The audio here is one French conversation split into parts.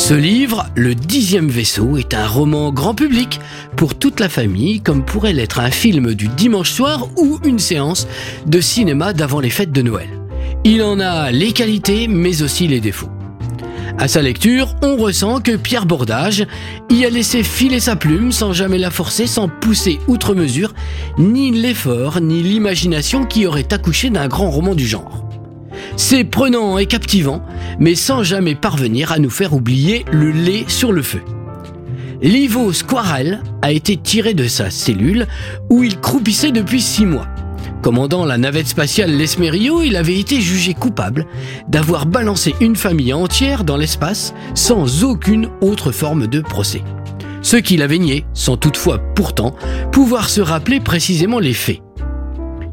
Ce livre, Le dixième vaisseau, est un roman grand public pour toute la famille, comme pourrait l'être un film du dimanche soir ou une séance de cinéma d'avant les fêtes de Noël. Il en a les qualités, mais aussi les défauts. À sa lecture, on ressent que Pierre Bordage y a laissé filer sa plume sans jamais la forcer, sans pousser outre mesure, ni l'effort, ni l'imagination qui auraient accouché d'un grand roman du genre. C'est prenant et captivant, mais sans jamais parvenir à nous faire oublier le lait sur le feu. Livo Squarel a été tiré de sa cellule où il croupissait depuis six mois. Commandant la navette spatiale L'Esmerio, il avait été jugé coupable d'avoir balancé une famille entière dans l'espace sans aucune autre forme de procès. Ce qu'il avait nié, sans toutefois pourtant pouvoir se rappeler précisément les faits.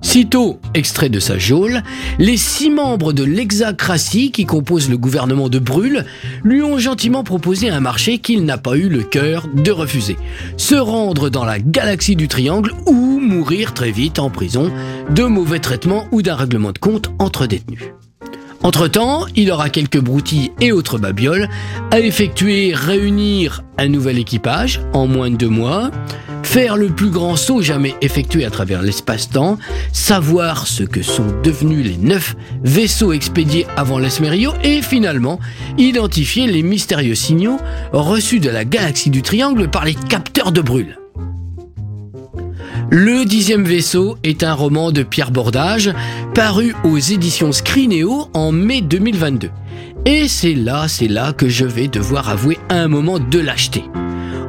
Sitôt extrait de sa geôle, les six membres de l'exacratie qui composent le gouvernement de Brûle lui ont gentiment proposé un marché qu'il n'a pas eu le cœur de refuser. Se rendre dans la galaxie du triangle ou mourir très vite en prison de mauvais traitements ou d'un règlement de compte entre détenus. Entre-temps, il aura quelques broutilles et autres babioles à effectuer, réunir un nouvel équipage en moins de deux mois, faire le plus grand saut jamais effectué à travers l'espace-temps, savoir ce que sont devenus les neuf vaisseaux expédiés avant l'Esmerio et finalement identifier les mystérieux signaux reçus de la galaxie du Triangle par les capteurs de brûle. Le dixième vaisseau est un roman de Pierre Bordage, paru aux éditions Scrinéo en mai 2022. Et c'est là, c'est là que je vais devoir avouer un moment de lâcheté.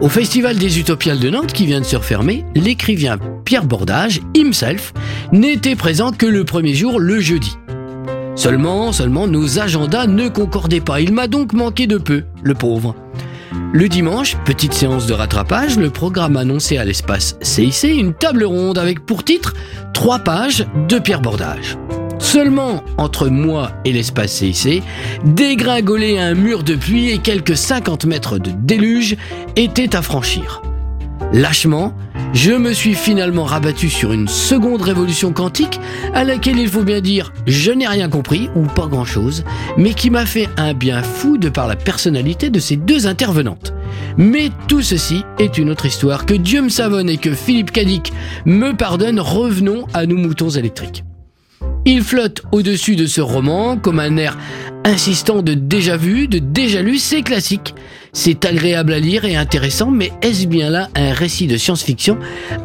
Au Festival des Utopiales de Nantes qui vient de se refermer, l'écrivain Pierre Bordage, himself, n'était présent que le premier jour, le jeudi. Seulement, seulement, nos agendas ne concordaient pas. Il m'a donc manqué de peu, le pauvre. Le dimanche, petite séance de rattrapage, le programme annonçait à l'espace CIC une table ronde avec pour titre trois pages de Pierre Bordage. Seulement, entre moi et l'espace CIC, dégringoler un mur de pluie et quelques 50 mètres de déluge étaient à franchir. Lâchement, je me suis finalement rabattu sur une seconde révolution quantique à laquelle il faut bien dire je n'ai rien compris ou pas grand chose, mais qui m'a fait un bien fou de par la personnalité de ces deux intervenantes. Mais tout ceci est une autre histoire. Que Dieu me savonne et que Philippe Cadic me pardonne, revenons à nos moutons électriques. Il flotte au-dessus de ce roman comme un air insistant de déjà vu, de déjà lu, c'est classique. C'est agréable à lire et intéressant, mais est-ce bien là un récit de science-fiction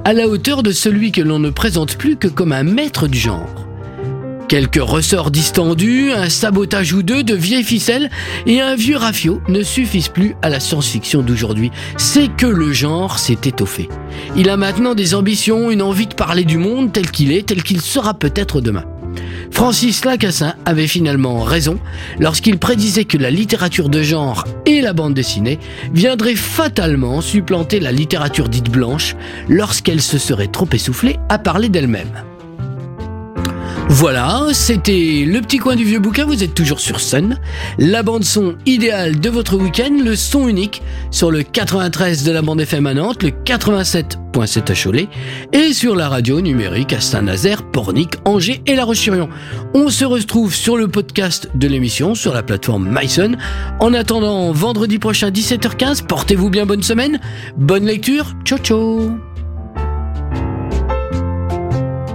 à la hauteur de celui que l'on ne présente plus que comme un maître du genre? Quelques ressorts distendus, un sabotage ou deux de vieilles ficelles et un vieux rafio ne suffisent plus à la science-fiction d'aujourd'hui. C'est que le genre s'est étoffé. Il a maintenant des ambitions, une envie de parler du monde tel qu'il est, tel qu'il sera peut-être demain. Francis Lacassin avait finalement raison lorsqu'il prédisait que la littérature de genre et la bande dessinée viendraient fatalement supplanter la littérature dite blanche lorsqu'elle se serait trop essoufflée à parler d'elle-même. Voilà, c'était le petit coin du vieux bouquin, vous êtes toujours sur Sun, la bande son idéale de votre week-end, le son unique sur le 93 de la bande FM à Nantes, le 87.7 à Cholet et sur la radio numérique à Saint-Nazaire, Pornic, Angers et La Roche-sur-Yon. On se retrouve sur le podcast de l'émission sur la plateforme MySun. En attendant vendredi prochain 17h15, portez-vous bien bonne semaine, bonne lecture, ciao ciao